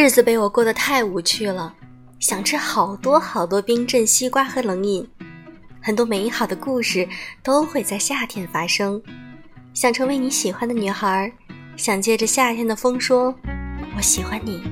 日子被我过得太无趣了，想吃好多好多冰镇西瓜和冷饮，很多美好的故事都会在夏天发生。想成为你喜欢的女孩，想借着夏天的风说我喜欢你。